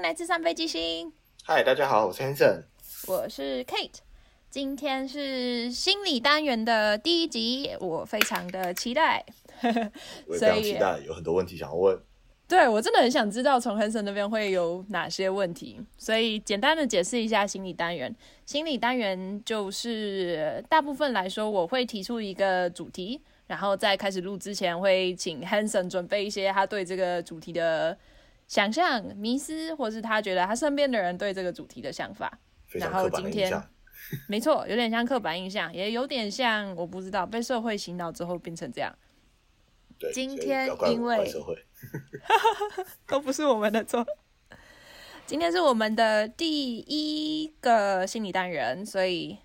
迎来自三杯鸡星。嗨，大家好，我是 Hanson，我是 Kate。今天是心理单元的第一集，我非常的期待。我也非常期待，有很多问题想要问。对我真的很想知道从 Hanson 那边会有哪些问题，所以简单的解释一下心理单元。心理单元就是大部分来说，我会提出一个主题，然后在开始录之前，会请 Hanson 准备一些他对这个主题的想象、迷失，或是他觉得他身边的人对这个主题的想法。然后今天，没错，有点像刻板印象，也有点像我不知道被社会洗脑之后变成这样。今天因为 都不是我们的错。今天是我们的第一个心理单元，所以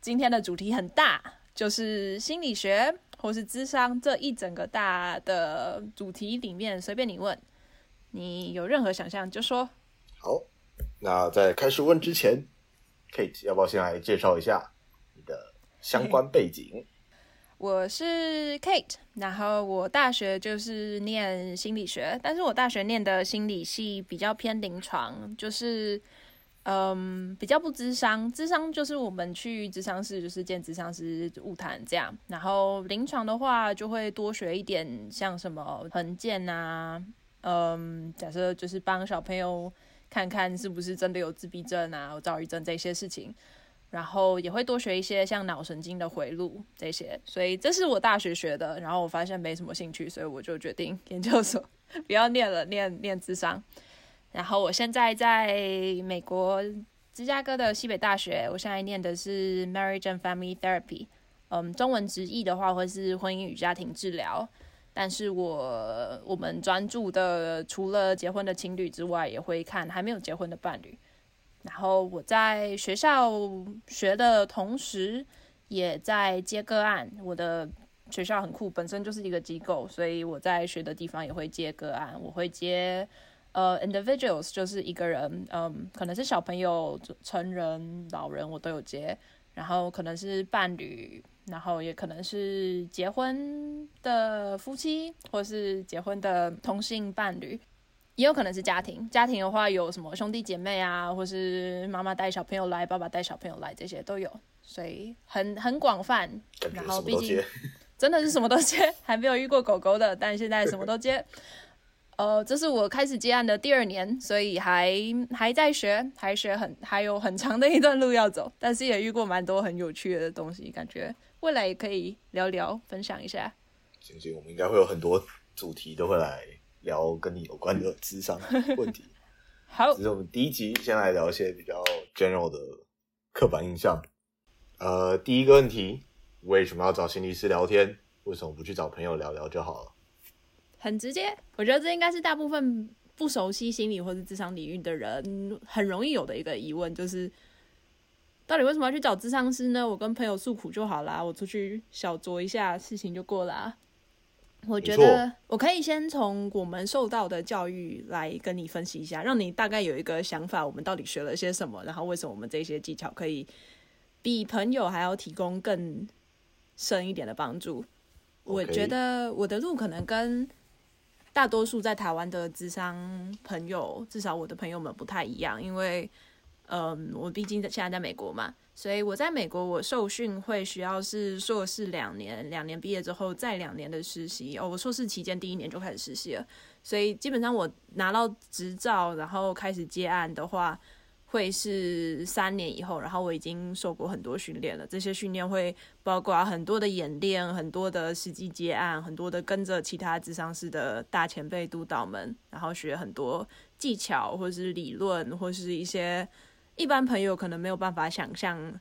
今天的主题很大，就是心理学或是智商这一整个大的主题里面，随便你问，你有任何想象就说。好，那在开始问之前，Kate 要不要先来介绍一下你的相关背景？我是 Kate，然后我大学就是念心理学，但是我大学念的心理系比较偏临床，就是嗯比较不智商，智商就是我们去智商室就是见智商师误谈这样，然后临床的话就会多学一点像什么横见啊，嗯假设就是帮小朋友看看是不是真的有自闭症啊、有躁郁症这些事情。然后也会多学一些像脑神经的回路这些，所以这是我大学学的。然后我发现没什么兴趣，所以我就决定研究所不要念了，念念智商。然后我现在在美国芝加哥的西北大学，我现在念的是 Marriage and Family Therapy，嗯，中文直译的话会是婚姻与家庭治疗。但是我我们专注的除了结婚的情侣之外，也会看还没有结婚的伴侣。然后我在学校学的同时，也在接个案。我的学校很酷，本身就是一个机构，所以我在学的地方也会接个案。我会接呃 individuals，就是一个人，嗯，可能是小朋友、成人、老人，我都有接。然后可能是伴侣，然后也可能是结婚的夫妻，或是结婚的同性伴侣。也有可能是家庭，家庭的话有什么兄弟姐妹啊，或是妈妈带小朋友来，爸爸带小朋友来，这些都有，所以很很广泛。然后毕竟 真的是什么都接，还没有遇过狗狗的，但现在什么都接。呃，这是我开始接案的第二年，所以还还在学，还学很还有很长的一段路要走，但是也遇过蛮多很有趣的东西，感觉未来也可以聊聊分享一下。行行，我们应该会有很多主题都会来。聊跟你有关的智商问题。好，这是我们第一集，先来聊一些比较 general 的刻板印象。呃，第一个问题，为什么要找心理师聊天？为什么不去找朋友聊聊就好了？很直接，我觉得这应该是大部分不熟悉心理或者智商领域的人很容易有的一个疑问，就是到底为什么要去找智商师呢？我跟朋友诉苦就好啦，我出去小酌一下，事情就过了。我觉得我可以先从我们受到的教育来跟你分析一下，让你大概有一个想法，我们到底学了些什么，然后为什么我们这些技巧可以比朋友还要提供更深一点的帮助。我觉得我的路可能跟大多数在台湾的智商朋友，至少我的朋友们不太一样，因为嗯，我毕竟现在在美国嘛。所以我在美国，我受训会需要是硕士两年，两年毕业之后再两年的实习。哦，我硕士期间第一年就开始实习了，所以基本上我拿到执照，然后开始接案的话，会是三年以后。然后我已经受过很多训练了，这些训练会包括很多的演练，很多的实际接案，很多的跟着其他智商师的大前辈督导们，然后学很多技巧，或是理论，或是一些。一般朋友可能没有办法想象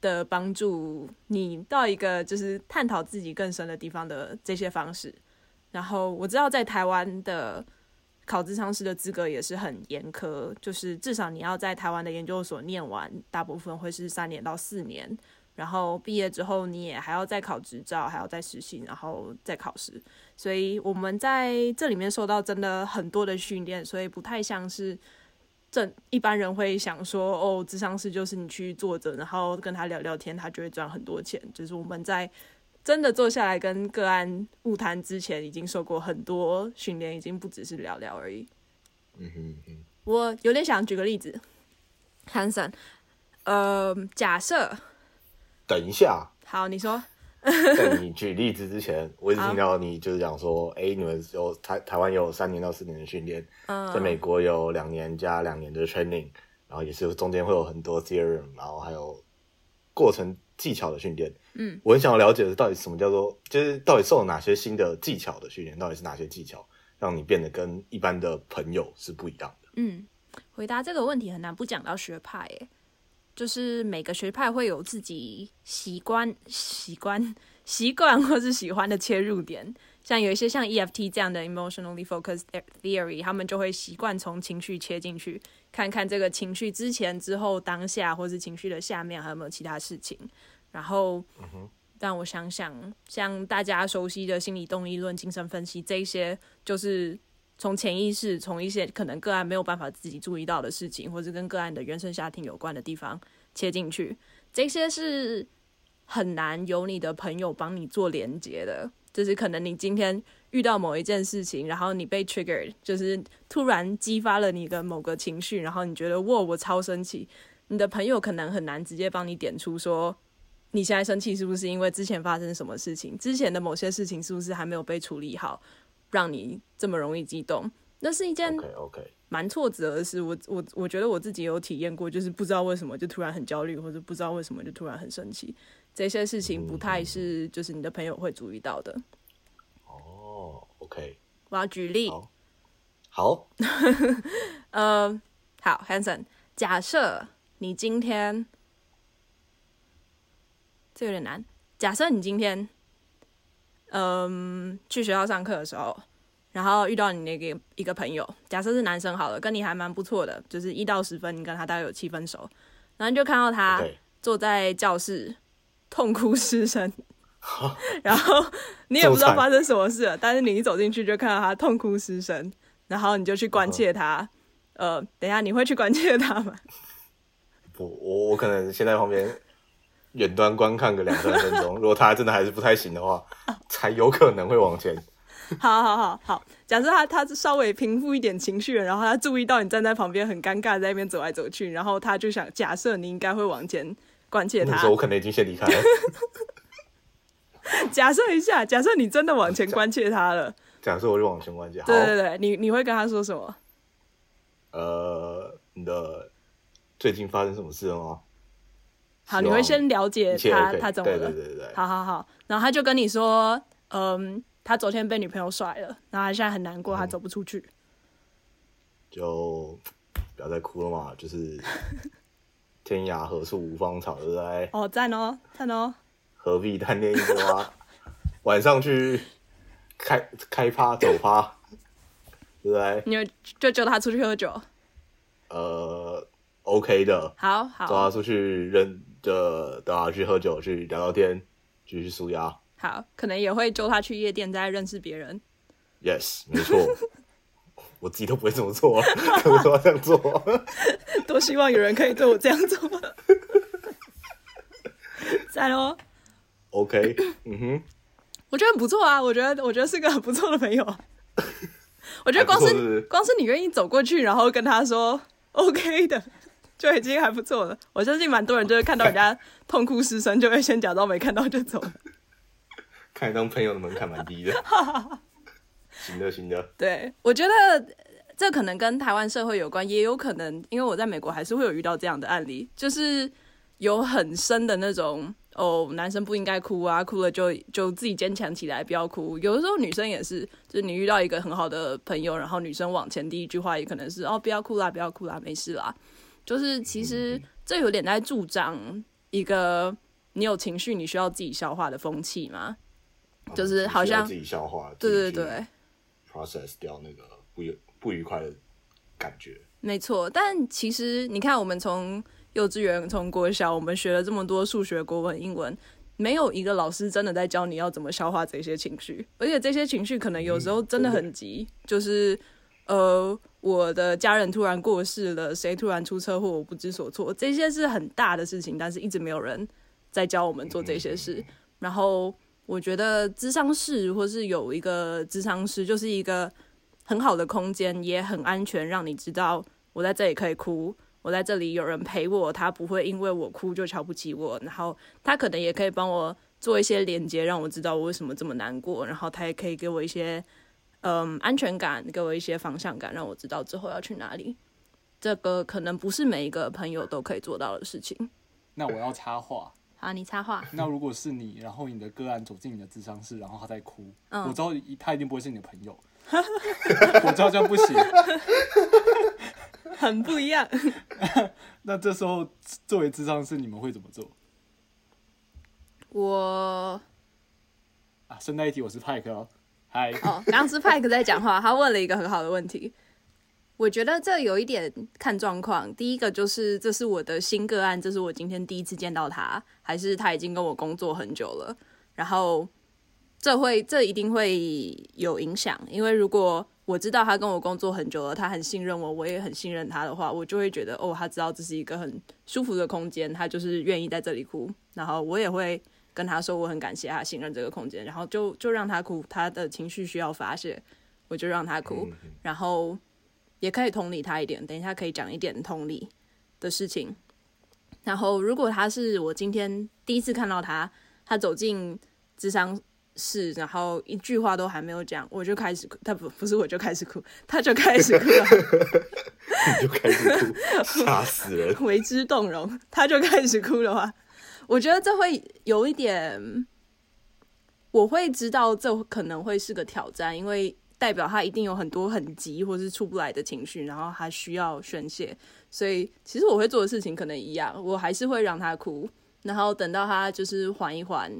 的帮助你到一个就是探讨自己更深的地方的这些方式。然后我知道在台湾的考智商师的资格也是很严苛，就是至少你要在台湾的研究所念完，大部分会是三年到四年。然后毕业之后你也还要再考执照，还要再实习，然后再考试。所以我们在这里面受到真的很多的训练，所以不太像是。正一般人会想说，哦，智商师就是你去坐着，然后跟他聊聊天，他就会赚很多钱。就是我们在真的坐下来跟个案晤谈之前，已经受过很多训练，已经不只是聊聊而已。嗯哼嗯，我有点想举个例子，Hanson，呃，假设，等一下，好，你说，在你举例子之前，我一直听到你就是讲说，哎、你们有台台湾有三年到四年的训练，嗯，在美国有两年加两年的 training，然后也是中间会有很多 theorem，然后还有过程技巧的训练。嗯，我很想要了解的是，到底什么叫做，就是到底受了哪些新的技巧的训练，到底是哪些技巧让你变得跟一般的朋友是不一样的？嗯，回答这个问题很难不讲到学派，诶，就是每个学派会有自己习惯、习惯、习惯或是喜欢的切入点。像有一些像 EFT 这样的 emotionally focused theory，他们就会习惯从情绪切进去，看看这个情绪之前、之后、当下，或是情绪的下面还有没有其他事情。然后，让我想想，像大家熟悉的心理动力论、精神分析这一些，就是从潜意识，从一些可能个案没有办法自己注意到的事情，或者跟个案的原生家庭有关的地方切进去，这些是很难由你的朋友帮你做连接的。就是可能你今天遇到某一件事情，然后你被 trigger，就是突然激发了你的某个情绪，然后你觉得哇，我超生气，你的朋友可能很难直接帮你点出说。你现在生气是不是因为之前发生什么事情？之前的某些事情是不是还没有被处理好，让你这么容易激动？那是一件 OK OK，蛮挫折的事。我我我觉得我自己有体验过，就是不知道为什么就突然很焦虑，或者不知道为什么就突然很生气。这些事情不太是就是你的朋友会注意到的。哦，OK，我要举例，好，好，呃，好，Hanson，假设你今天这有点难。假设你今天，嗯，去学校上课的时候，然后遇到你那个一个朋友，假设是男生好了，跟你还蛮不错的，就是一到十分，你跟他大概有七分熟，然后你就看到他坐在教室痛哭失声，然后你也不知道发生什么事了，但是你一走进去就看到他痛哭失声，然后你就去关切他。呃，等一下，你会去关切他吗？不，我我可能先在旁边远端观看个两三分钟，如果他真的还是不太行的话，才有可能会往前。好好好好，假设他他稍微平复一点情绪了，然后他注意到你站在旁边很尴尬，在那边走来走去，然后他就想假设你应该会往前关切他那时候，我可能已经先离开了。假设一下，假设你真的往前关切他了，假设我就往前关节，好，对对对，你你会跟他说什么？呃，你的最近发生什么事了吗？好，你会先了解他他怎么了对对？对对对，好好好，然后他就跟你说，嗯，他昨天被女朋友甩了，然后他现在很难过，他走不出去。就不要再哭了嘛，就是 天涯何处无芳草，对不对？哦，赞哦，赞哦，何必单恋一枝花？晚上去开开趴走趴，对不对？你就就叫他出去喝酒。呃，OK 的，好好，抓他出去认的，带他去喝酒，去聊聊天，继续舒压。好，可能也会揪他去夜店，再认识别人。Yes，没错。我自己都不会这么做，可为什么要这样做？多希望有人可以对我这样做。在喽，OK，嗯哼，我觉得很不错啊，我觉得我觉得是个很不错的朋友啊。我觉得光是是光是你愿意走过去，然后跟他说 OK 的，就已经还不错了。我相信蛮多人就是看到人家痛哭失声，就会先假装没看到就走了。看你当朋友的门槛蛮低的。行的，行的，对，我觉得这可能跟台湾社会有关，也有可能因为我在美国还是会有遇到这样的案例，就是有很深的那种哦，男生不应该哭啊，哭了就就自己坚强起来，不要哭。有的时候女生也是，就是你遇到一个很好的朋友，然后女生往前第一句话也可能是哦，不要哭啦，不要哭啦，没事啦。就是其实这有点在助长一个你有情绪你需要自己消化的风气嘛。就是好像自己消化，对对对。，process 掉那个不愉不愉快的感觉。没错，但其实你看，我们从幼稚园、从国小，我们学了这么多数学、国文、英文，没有一个老师真的在教你要怎么消化这些情绪，而且这些情绪可能有时候真的很急，就是呃，我的家人突然过世了，谁突然出车祸，我不知所措，这些是很大的事情，但是一直没有人在教我们做这些事，然后。我觉得智商室或是有一个智商师，就是一个很好的空间，也很安全，让你知道我在这里可以哭，我在这里有人陪我，他不会因为我哭就瞧不起我，然后他可能也可以帮我做一些连接，让我知道我为什么这么难过，然后他也可以给我一些嗯安全感，给我一些方向感，让我知道之后要去哪里。这个可能不是每一个朋友都可以做到的事情。那我要插话，好，你插话。那如果是你，然后你的个案走进你的智商室，然后他在哭，嗯我知道他一定不会是你的朋友，我知道这样不行。很不一样。那这时候作为智商室，你们会怎么做我啊？顺带一提，我是派克哦，嗨，哦，刚刚是派克在讲话，他问了一个很好的问题。我觉得这有一点看状况。第一个就是这是我的新个案，这是我今天第一次见到他，还是他已经跟我工作很久了？然后这会这一定会有影响，因为如果我知道他跟我工作很久了，他很信任我，我也很信任他的话，我就会觉得哦，他知道这是一个很舒服的空间，他就是愿意在这里哭，然后我也会跟他说我很感谢他信任这个空间，然后就就让他哭，他的情绪需要发泄，我就让他哭，嗯然后也可以同理他一点，等一下可以讲一点同理的事情。然后如果他是我今天第一次看到他，他走进智商室，然后一句话都还没有讲，我就开始哭，他不不是我就开始哭，他就开始哭了。你就开始哭，吓死人。为之动容，他就开始哭的话，我觉得这会有一点，我会知道这可能会是个挑战，因为代表他一定有很多很急或是出不来的情绪，然后他需要宣泄，所以其实我会做的事情可能一样，我还是会让他哭，然后等到他就是缓一缓，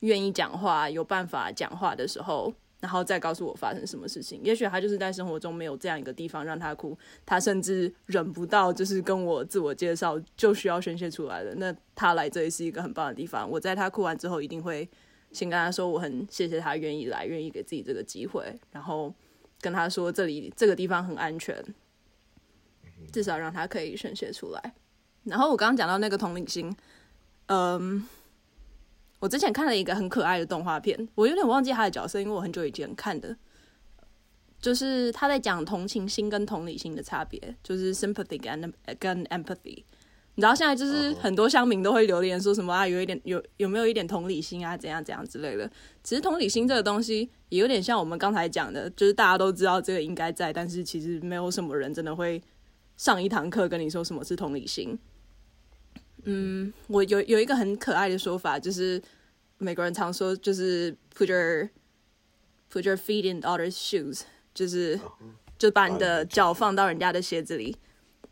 愿意讲话，有办法讲话的时候。然后再告诉我发生什么事情，也许他就是在生活中没有这样一个地方让他哭，他甚至忍不到，就是跟我自我介绍就需要宣泄出来了。那他来这里是一个很棒的地方。我在他哭完之后，一定会先跟他说我很谢谢他愿意来，愿意给自己这个机会，然后跟他说这里这个地方很安全，至少让他可以宣泄出来。然后我刚刚讲到那个同理心，嗯，我之前看了一个很可爱的动画片，我有点忘记他的角色，因为我很久以前看的。就是他在讲同情心跟同理心的差别，就是 sympathy 跟跟 empathy。你知道现在就是很多乡民都会留言说什么啊，有一点有有没有一点同理心啊，怎样怎样之类的。其实同理心这个东西也有点像我们刚才讲的，就是大家都知道这个应该在，但是其实没有什么人真的会上一堂课跟你说什么是同理心。嗯，我有有一个很可爱的说法，就是美国人常说，就是 put your put your feet in others' shoes，就是就把你的脚放到人家的鞋子里，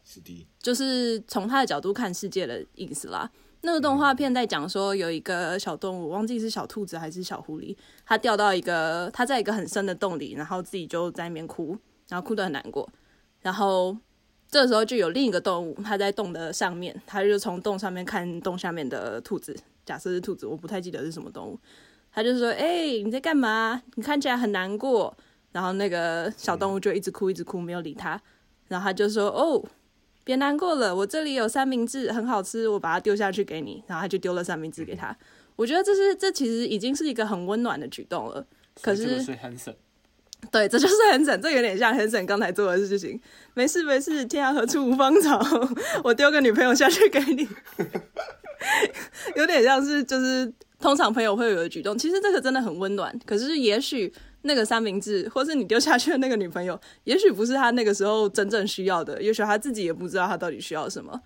是的，就是从他的角度看世界的意思啦。那个动画片在讲说，有一个小动物，忘记是小兔子还是小狐狸，它掉到一个，它在一个很深的洞里，然后自己就在那边哭，然后哭得很难过。然后这时候就有另一个动物，它在洞的上面，它就从洞上面看洞下面的兔子，假设是兔子，我不太记得是什么动物。它就说：“哎、你在干嘛？你看起来很难过。”然后那个小动物就一直哭，一直哭，没有理它。然后他就说：“哦，别难过了，我这里有三明治，很好吃，我把它丢下去给你。”然后他就丢了三明治给他。我觉得这是这其实已经是一个很温暖的举动了。可是对，这就是很省，这有点像很省刚才做的事情。没事没事，天涯何处无芳草，我丢个女朋友下去给你，有点像是就是通常朋友会有的举动。其实这个真的很温暖，可是也许那个三明治，或是你丢下去的那个女朋友，也许不是他那个时候真正需要的，也许他自己也不知道他到底需要什么。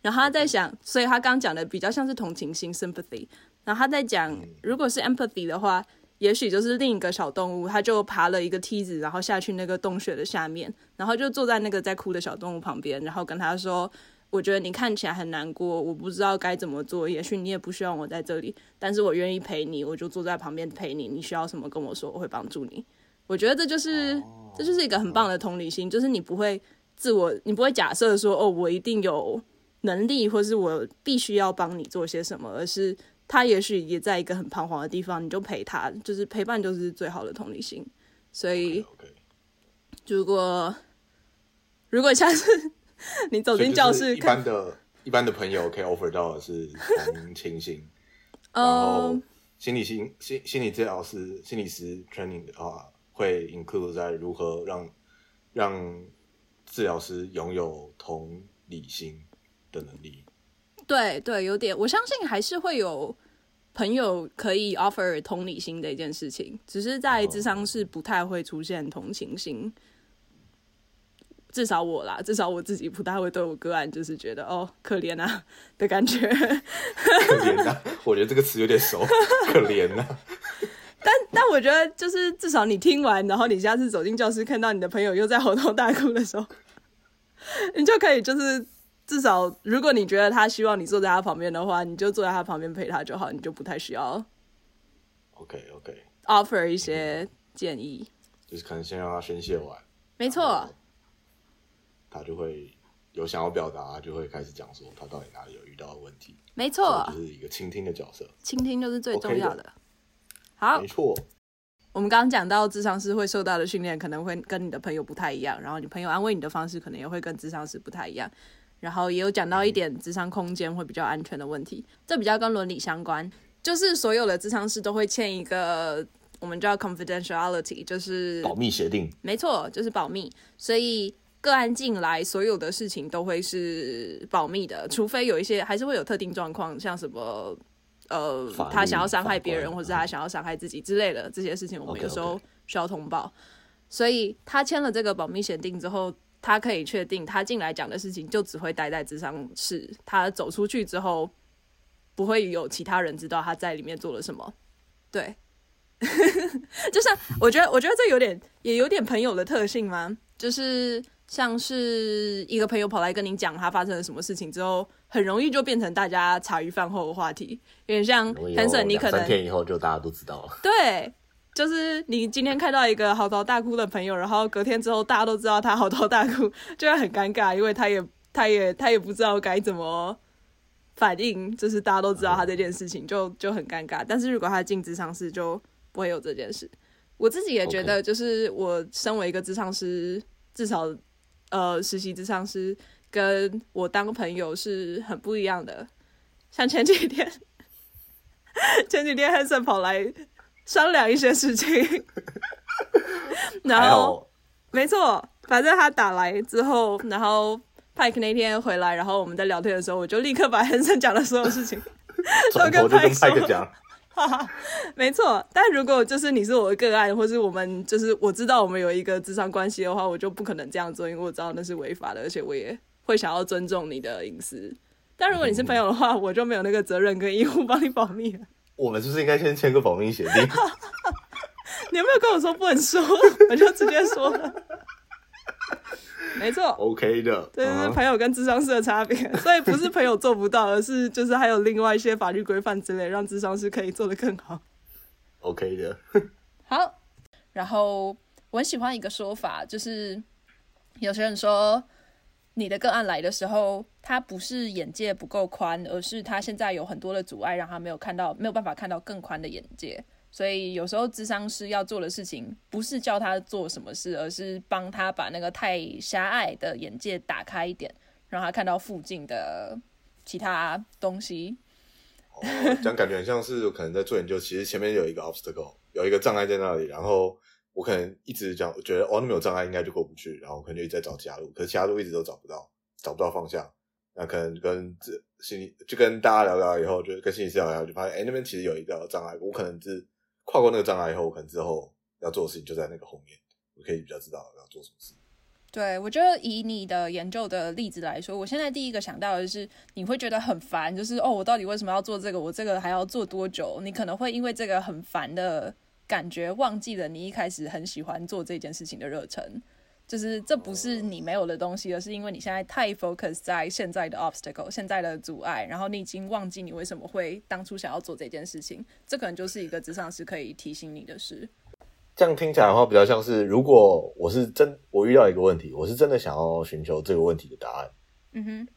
然后他在想，所以他刚讲的比较像是同情心 （sympathy）。然后他在讲，如果是 empathy 的话，也许就是另一个小动物，它就爬了一个梯子，然后下去那个洞穴的下面，然后就坐在那个在哭的小动物旁边，然后跟他说：“我觉得你看起来很难过，我不知道该怎么做，也许你也不需要我在这里，但是我愿意陪你，我就坐在旁边陪你，你需要什么跟我说，我会帮助你。”我觉得这就是这就是一个很棒的同理心，就是你不会自我，你不会假设说：“哦，我一定有能力，或是我必须要帮你做些什么”，而是。他也许也在一个很彷徨的地方，你就陪他，就是陪伴就是最好的同理心。所以如果如果下次 你走进教室一看，般的一般的朋友可以 offer 到的是同情心，然后嗯，心理心心心理治疗师、心理师 training 的话，会 include 在如何让让治疗师拥有同理心的能力。对对，有点，我相信还是会有朋友可以 offer 同理心的一件事情，只是在智商是不太会出现同情心。至少我啦，至少我自己不太会对我个案就是觉得哦可怜啊的感觉。可怜啊，我觉得这个词有点熟，可怜啊。但但我觉得就是至少你听完，然后你下次走进教室看到你的朋友又在嚎啕大哭的时候，你就可以就是至少如果你觉得他希望你坐在他旁边的话，你就坐在他旁边陪他就好，你就不太需要 OK OK，offer 一些建议。就是可能先让他宣泄完，没错，他就会有想要表达，就会开始讲说他到底哪里有遇到的问题。没错就，是一个倾听的角色。倾听就是最重要的。好没，错，我们刚刚讲到智商师会受到的训练可能会跟你的朋友不太一样，然后你朋友安慰你的方式可能也会跟智商师不太一样，然后也有讲到一点智商空间会比较安全的问题，这比较跟伦理相关，就是所有的智商师都会签一个我们叫 confidentiality，就是保密协定。没错，就是保密，所以个案进来，所有的事情都会是保密的，除非有一些还是会有特定状况，像什么呃他想要伤害别人，或者他想要伤害自己之类的这些事情，我们有时候需要通报。所以他签了这个保密协定之后，他可以确定他进来讲的事情就只会待在智商室，他走出去之后不会有其他人知道他在里面做了什么。对，就像我觉得，我觉得这有点也有点朋友的特性吗？就是像是一个朋友跑来跟你讲他发生了什么事情之后，很容易就变成大家茶余饭后的话题，有点像容易 Hanson，你可能三天以后就大家都知道了。对，就是你今天看到一个嚎啕大哭的朋友，然后隔天之后大家都知道他嚎啕大哭，就会很尴尬，因为他也他也他也不知道该怎么反应，就是大家都知道他这件事情，就就很尴尬。但是如果他进职场室，就不会有这件事。我自己也觉得，就是我身为一个智商师，至少呃实习智商师，跟我当朋友是很不一样的。像前几天，前几天 Hanson 跑来商量一些事情，然还后好没错，反正他打来之后，然后 Pike 那天回来，然后我们在聊天的时候，我就立刻把 Hanson 讲的所有事情。都跟派克讲，没错，但如果就是你是我的个案，或是我们就是我知道我们有一个智商关系的话，我就不可能这样做，因为我知道那是违法的，而且我也会想要尊重你的隐私。但如果你是朋友的话，我就没有那个责任跟义务帮你保密了。我们是不是应该先签个保密协定？你有没有跟我说不能说？我就直接说了。没错，OK 的，这是嗯朋友跟智商师的差别，所以不是朋友做不到，而是就是还有另外一些法律规范之类，让智商师可以做得更好。OK 的，好，然后我很喜欢一个说法，就是有些人说你的个案来的时候，他不是眼界不够宽，而是他现在有很多的阻碍，让他没有看到，没有办法看到更宽的眼界。所以有时候智商师要做的事情，不是叫他做什么事，而是帮他把那个太狭隘的眼界打开一点，让他看到附近的其他东西。哦这样感觉很像是可能在做研究，其实前面有一个 obstacle，有一个障碍在那里，然后我可能一直讲，觉得哦那没有障碍应该就过不去，然后可能就一直在找其他路，可是其他路一直都找不到，找不到方向。那可能跟这心理就跟大家聊聊以后，就跟心理师聊聊，就发现哎那边其实有一个障碍，我可能是跨过那个障碍以后，我可能之后要做的事情就在那个后面，我可以比较知道要做什么事。对，我觉得以你的研究的例子来说，我现在第一个想到的是，你会觉得很烦，就是哦，我到底为什么要做这个？我这个还要做多久？你可能会因为这个很烦的感觉，忘记了你一开始很喜欢做这件事情的热忱。就是这不是你没有的东西，而是因为你现在太 focus 在现在的 obstacle、现在的阻碍，然后你已经忘记你为什么会当初想要做这件事情。这可能就是一个职场是可以提醒你的事。这样听起来的话，比较像是如果我是真我遇到一个问题，我是真的想要寻求这个问题的答案。嗯哼，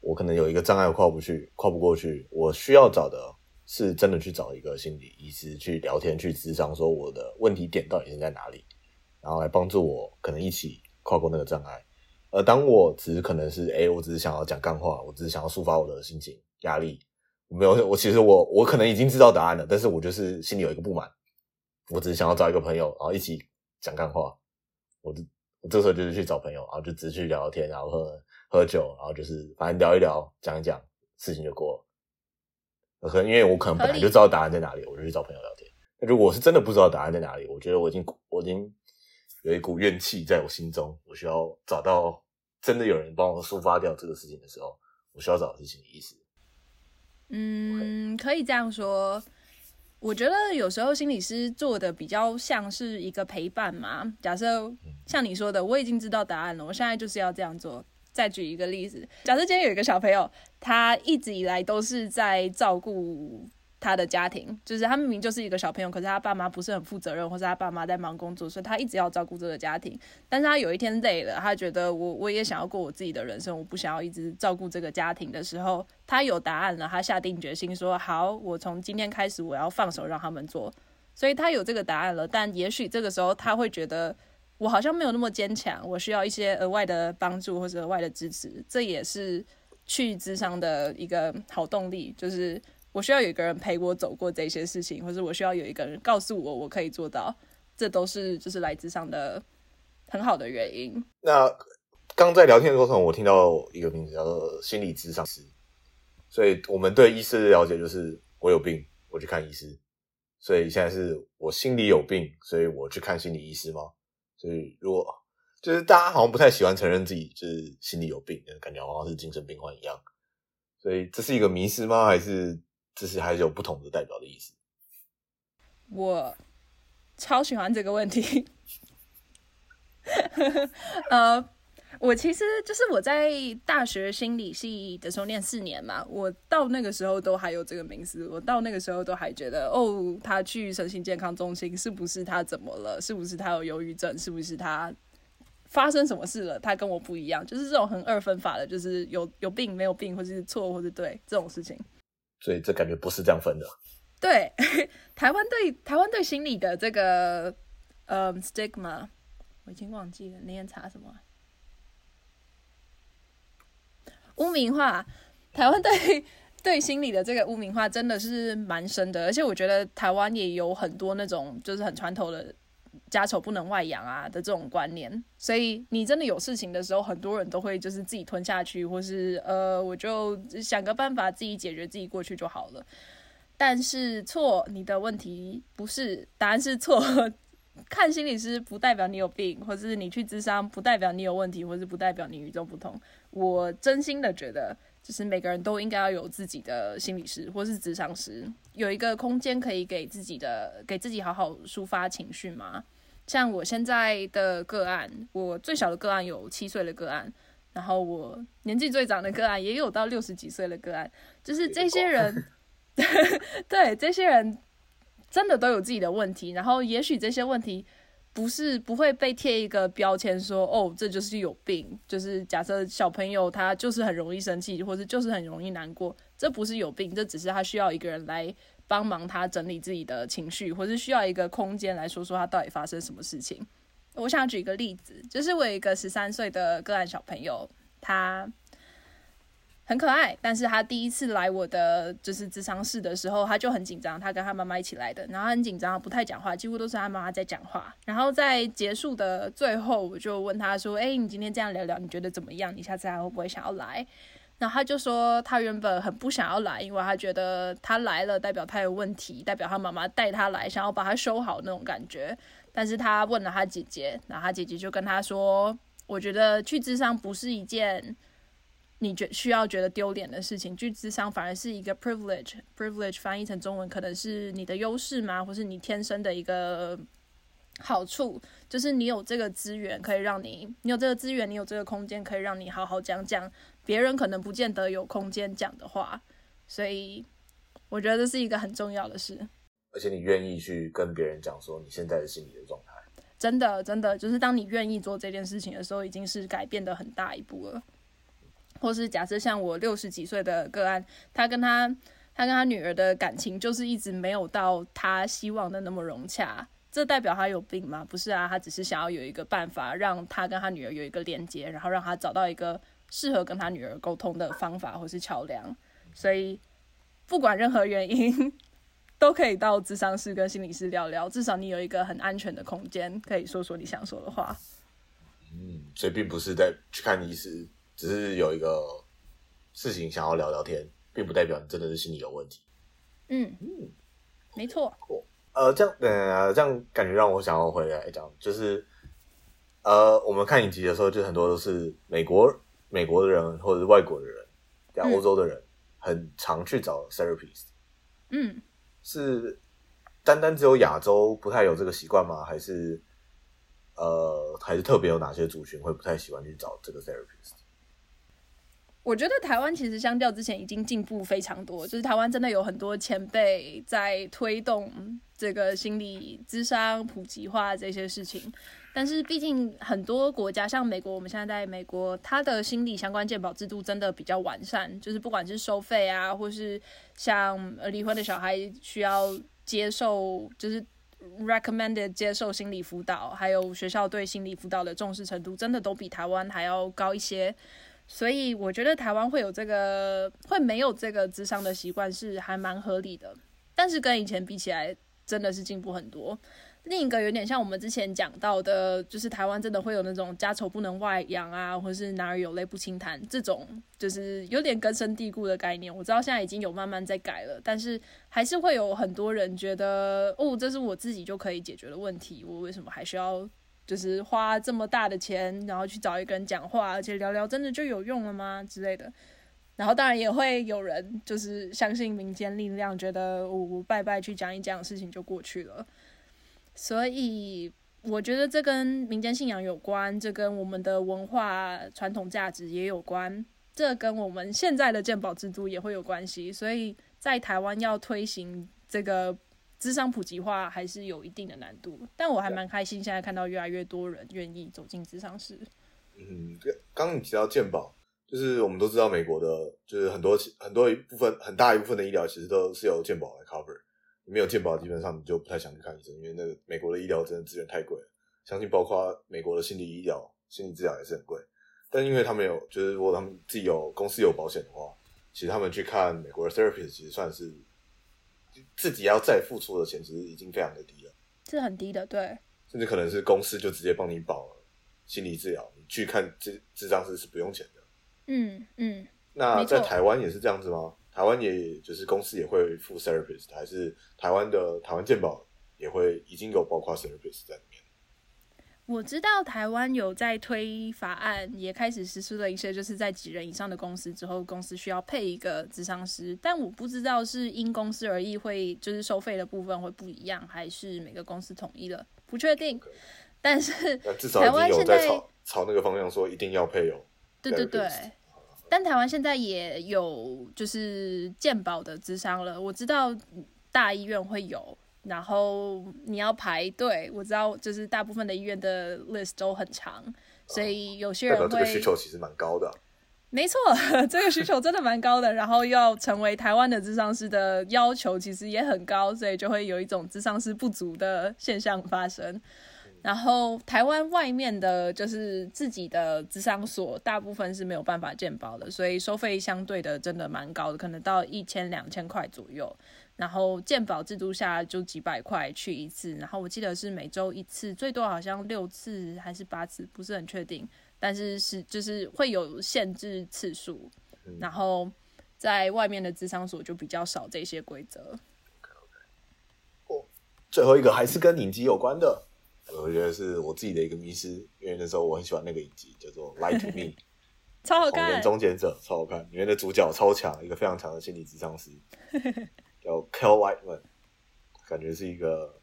我可能有一个障碍跨不去，跨不过去，我需要找的是真的去找一个心理医师去聊天，去咨商，说我的问题点到底是在哪里，然后来帮助我可能一起跨过那个障碍。而当我只是可能是，哎、我只是想要讲干话，我只是想要抒发我的心情、压力，没有，我其实我我可能已经知道答案了，但是我就是心里有一个不满，我只是想要找一个朋友，然后一起讲干话，我就我这时候就是去找朋友，然后就只是去聊聊天，然后喝喝酒，然后就是反正聊一聊，讲一讲，事情就过了。可能因为我可能本来就知道答案在哪里，我就去找朋友聊天。那如果我是真的不知道答案在哪里，我觉得我已经我已经有一股怨气在我心中，我需要找到真的有人帮我抒发掉这个事情的时候，我需要找的是心理医师。嗯，可以这样说。我觉得有时候心理师做的比较像是一个陪伴嘛。假设像你说的，我已经知道答案了，我现在就是要这样做。再举一个例子，假设今天有一个小朋友，他一直以来都是在照顾。他的家庭就是他明明就是一个小朋友，可是他爸妈不是很负责任，或是他爸妈在忙工作，所以他一直要照顾这个家庭。但是他有一天累了，他觉得我我也想要过我自己的人生，我不想要一直照顾这个家庭的时候，他有答案了，他下定决心说好，我从今天开始我要放手让他们做。所以他有这个答案了，但也许这个时候他会觉得我好像没有那么坚强，我需要一些额外的帮助或者额外的支持。这也是去智商的一个好动力，就是。我需要有一个人陪我走过这些事情，或者我需要有一个人告诉我我可以做到，这都是就是来智商的很好的原因。那刚在聊天的过程，我听到一个名字叫做心理咨商师，所以我们对医师的了解就是我有病我去看医师，所以现在是我心里有病，所以我去看心理医师吗？所以如果就是大家好像不太喜欢承认自己就是心里有病，感觉好像是精神病患一样，所以这是一个迷失吗？还是？这是还是有不同的代表的意思。我超喜欢这个问题。呃，我其实就是我在大学心理系的时候念四年嘛，我到那个时候都还有这个名字，我到那个时候都还觉得，哦，他去身心健康中心，是不是他怎么了？是不是他有忧郁症？是不是他发生什么事了？他跟我不一样，就是这种很二分法的，就是有有病没有病，或是错或是对这种事情。所以这感觉不是这样分的。对，台湾对台湾对心理的这个呃 stigma，我已经忘记了那天查什么污名化。台湾对对心理的这个污名化真的是蛮深的，而且我觉得台湾也有很多那种就是很传统的。家丑不能外扬啊的这种观念，所以你真的有事情的时候，很多人都会就是自己吞下去，或是呃，我就想个办法自己解决，自己过去就好了。但是错，你的问题不是答案是错。看心理师不代表你有病，或是你去咨商不代表你有问题，或是不代表你与众不同。我真心的觉得，就是每个人都应该要有自己的心理师或是咨商师，有一个空间可以给自己的，给自己好好抒发情绪嘛。像我现在的个案，我最小的个案有七岁的个案，然后我年纪最长的个案也有到六十几岁的个案，就是这些人，对这些人真的都有自己的问题，然后也许这些问题不是不会被贴一个标签说哦，这就是有病，就是假设小朋友他就是很容易生气，或者就是很容易难过，这不是有病，这只是他需要一个人来。帮忙他整理自己的情绪，或是需要一个空间来说说他到底发生什么事情。我想举一个例子，就是我有一个十三岁的个案小朋友，他很可爱，但是他第一次来我的就是智商室的时候，他就很紧张。他跟他妈妈一起来的，然后很紧张，不太讲话，几乎都是他妈妈在讲话。然后在结束的最后，我就问他说：“哎，你今天这样聊聊，你觉得怎么样？你下次还会不会想要来？”然后他就说，他原本很不想要来，因为他觉得他来了代表他有问题，代表他妈妈带他来，想要把他修好那种感觉。但是他问了他姐姐，然后他姐姐就跟他说：“我觉得去智商不是一件你觉需要觉得丢脸的事情，去智商反而是一个 privilege。privilege 翻译成中文可能是你的优势吗？或是你天生的一个好处，就是你有这个资源可以让你，你有这个资源，你有这个空间可以让你好好讲讲。”别人可能不见得有空间讲的话，所以我觉得这是一个很重要的事。而且你愿意去跟别人讲说你现在的心理的状态，真的真的就是当你愿意做这件事情的时候，已经是改变的很大一步了。或是假设像我六十几岁的个案，他跟他他跟他女儿的感情就是一直没有到他希望的那么融洽，这代表他有病吗？不是啊，他只是想要有一个办法让他跟他女儿有一个连接，然后让他找到一个。适合跟他女儿沟通的方法或是桥梁，所以不管任何原因，都可以到智商室跟心理师聊聊，至少你有一个很安全的空间，可以说说你想说的话。嗯，所以并不是在去看医师，只是有一个事情想要聊聊天，并不代表你真的是心理有问题。嗯，没错。呃，这样呃，这样感觉让我想要回来讲，就是呃，我们看影集的时候，就很多都是美国美国的人或者是外国的人，像欧洲的人，很常去找 therapist。嗯，是单单只有亚洲不太有这个习惯吗？还是呃，还是特别有哪些族群会不太喜欢去找这个 therapist？我觉得台湾其实相较之前已经进步非常多，就是台湾真的有很多前辈在推动这个心理智商普及化这些事情。但是毕竟很多国家，像美国，我们现在在美国，它的心理相关健保制度真的比较完善，就是不管是收费啊，或是像呃离婚的小孩需要接受，就是 recommended 接受心理辅导，还有学校对心理辅导的重视程度，真的都比台湾还要高一些。所以我觉得台湾会有这个会没有这个智商的习惯是还蛮合理的，但是跟以前比起来真的是进步很多。另一个有点像我们之前讲到的，就是台湾真的会有那种家丑不能外扬啊，或是哪儿有泪不轻弹这种，就是有点根深蒂固的概念。我知道现在已经有慢慢在改了，但是还是会有很多人觉得，哦，这是我自己就可以解决的问题，我为什么还需要？就是花这么大的钱，然后去找一个人讲话，而且聊聊真的就有用了吗之类的？然后当然也会有人就是相信民间力量，觉得我拜拜去讲一讲，事情就过去了。所以我觉得这跟民间信仰有关，这跟我们的文化传统价值也有关，这跟我们现在的鉴宝制度也会有关系。所以在台湾要推行这个。智商普及化还是有一定的难度，但我还蛮开心，现在看到越来越多人愿意走进智商室。嗯，刚刚你提到健保，就是我们都知道美国的，就是很多很多一部分很大一部分的医疗其实都是由健保来 cover，没有健保基本上你就不太想去看医生，因为那个美国的医疗真的资源太贵了，相信包括美国的心理医疗、心理治疗也是很贵。但因为他们有，就是如果他们自己有公司有保险的话，其实他们去看美国的 therapist 其实算是。自己要再付出的钱其实已经非常的低了，是很低的，对。甚至可能是公司就直接帮你保了心理治疗，你去看智智障师是不用钱的。嗯嗯。那在台湾也是这样子吗？台湾也就是公司也会付 therapist，还是台湾的台湾健保也会已经有包括 therapist 在里面？我知道台湾有在推法案，也开始实施了一些，就是在几人以上的公司之后，公司需要配一个智商师，但我不知道是因公司而异，会就是收费的部分会不一样，还是每个公司统一了，不确定。但是台湾现在朝那个方向说一定要配有，对对对。但台湾现在也有就是健保的智商了，我知道大医院会有。然后你要排队，我知道，就是大部分的医院的 list 都很长，所以有些人会。这个需求其实蛮高的。没错，这个需求真的蛮高的。然后要成为台湾的智商师的要求其实也很高，所以就会有一种智商师不足的现象发生。然后台湾外面的，就是自己的智商所，大部分是没有办法鉴保的，所以收费相对的真的蛮高的，可能到一千两千块左右。然后鉴保制度下就几百块去一次，然后我记得是每周一次，最多好像六次还是八次，不是很确定，但是是就是会有限制次数。然后在外面的智商所就比较少这些规则。哦，最后一个还是跟影集有关的，我觉得是我自己的一个迷失，因为那时候我很喜欢那个影集叫做《Lie to Me 》，超好看，《终结者》超好看，里面的主角超强，一个非常强的心理智商师。叫 Kel Whiteman，感觉是一个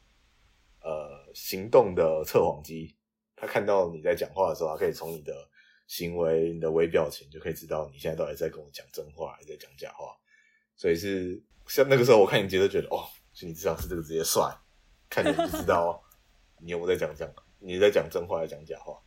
呃行动的测谎机。他看到你在讲话的时候，他可以从你的行为、你的微表情，就可以知道你现在到底在跟我讲真话还是在讲假话。所以是像那个时候，我看影集都觉得哦，心理智商是这个职业帅，看你就知道你有没有在讲讲，你在讲真话还是讲假话。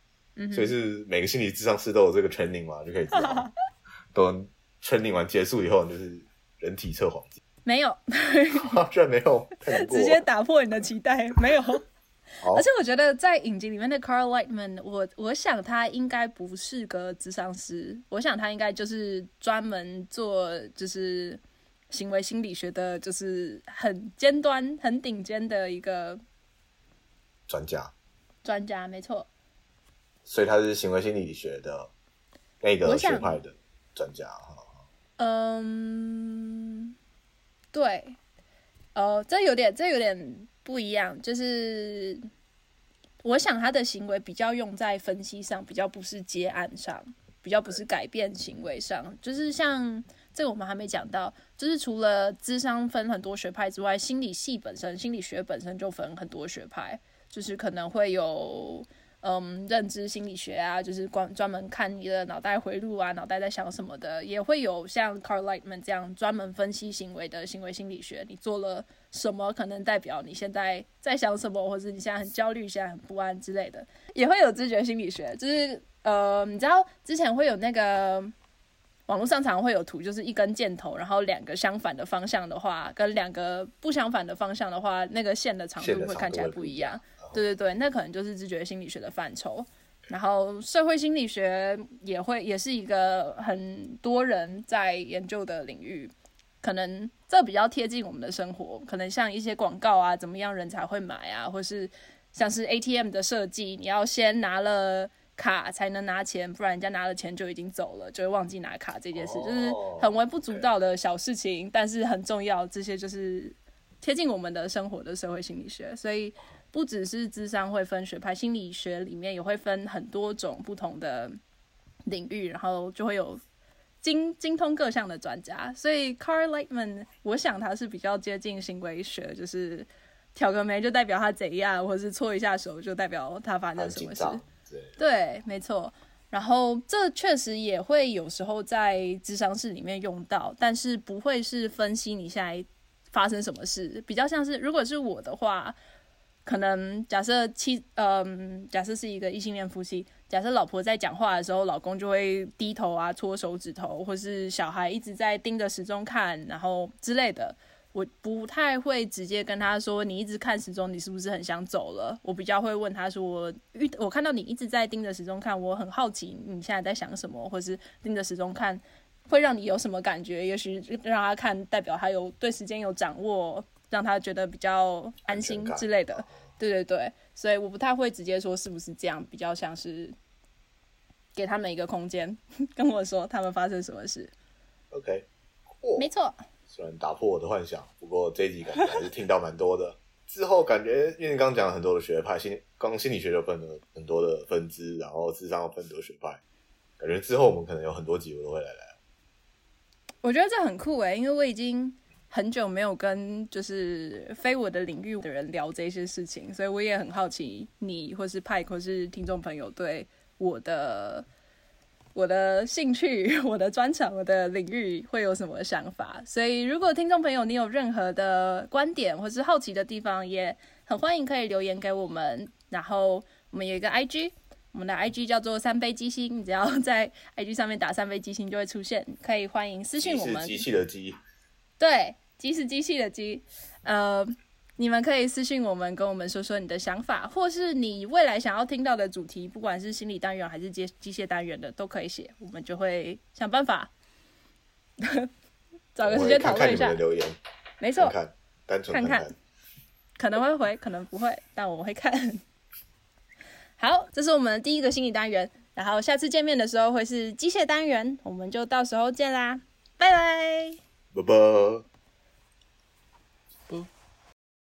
所以是每个心理智商师都有这个 training 嘛，就可以知道。等 training 完结束以后，就是人体测谎机。没有，居然没有，直接打破你的期待，没有。而且我觉得在影集里面的 Carl Lightman，我我想他应该不是个智商师，我想他应该就是专门做就是行为心理学的，就是很尖端、很顶尖的一个专家，专家，没错。所以他是行为心理学的那个学派的专家哈。嗯，对，哦，这有点，这有点不一样，就是我想他的行为比较用在分析上，比较不是接案上，比较不是改变行为上，就是像这个我们还没讲到，就是除了智商分很多学派之外，心理系本身，心理学本身就分很多学派，就是可能会有。嗯，认知心理学啊，就是专专门看你的脑袋回路啊，脑袋在想什么的，也会有像 Carl Lightman 这样专门分析行为的行为心理学。你做了什么，可能代表你现在在想什么，或者你现在很焦虑，现在很不安之类的。也会有知觉心理学，就是呃，你知道之前会有那个网络上常会有图，就是一根箭头，然后两个相反的方向的话，跟两个不相反的方向的话，那个线的长度会看起来不一样。对对对，那可能就是知觉心理学的范畴。然后社会心理学也会也是一个很多人在研究的领域，可能这比较贴近我们的生活，可能像一些广告啊，怎么样人才会买啊，或是像是 ATM 的设计，你要先拿了卡才能拿钱，不然人家拿了钱就已经走了，就会忘记拿卡这件事，就是很微不足道的小事情，但是很重要，这些就是贴近我们的生活的社会心理学，所以。不只是智商会分学派，心理学里面也会分很多种不同的领域，然后就会有精精通各项的专家。所以 Carl Lightman，我想他是比较接近行为学，就是挑个眉就代表他怎样，或是搓一下手就代表他发生什么事。对，没错。然后这确实也会有时候在智商室里面用到，但是不会是分析你现在发生什么事，比较像是如果是我的话。可能假设妻，嗯，假设是一个异性恋夫妻，假设老婆在讲话的时候，老公就会低头啊，搓手指头，或是小孩一直在盯着时钟看，然后之类的，我不太会直接跟他说，你一直看时钟，你是不是很想走了？我比较会问他说，我遇我看到你一直在盯着时钟看，我很好奇你现在在想什么，或是盯着时钟看会让你有什么感觉？也许让他看，代表他有对时间有掌握。让他觉得比较安心之类的，对对对，所以我不太会直接说是不是这样，比较像是给他们一个空间，跟我说他们发生什么事。OK，没错，虽然打破我的幻想，不过这一集感觉还是听到蛮多的。之后感觉，因为你刚刚讲了很多的学派，心刚心理学就分了很多的分支，然后智商又分很多学派，感觉之后我们可能有很多集我都会来来。我觉得这很酷诶，因为我已经。很久没有跟就是非我的领域的人聊这些事情，所以我也很好奇你或是派或是听众朋友对我的我的兴趣、我的专长、我的领域会有什么想法。所以如果听众朋友你有任何的观点或是好奇的地方，也很欢迎可以留言给我们。然后我们有一个 IG，我们的 IG 叫做三杯鸡心，你只要 在 IG 上面打三杯鸡心就会出现，可以欢迎私信我们。是机器的机，对。机是机器的机，呃，你们可以私信我们，跟我们说说你的想法，或是你未来想要听到的主题，不管是心理单元还是机机械单元的，都可以写，我们就会想办法 找个时间讨论一下。留言，没错，看单纯看看，可能会回，可能不会，但我会看。好，这是我们的第一个心理单元，然后下次见面的时候会是机械单元，我们就到时候见啦，拜拜，拜拜。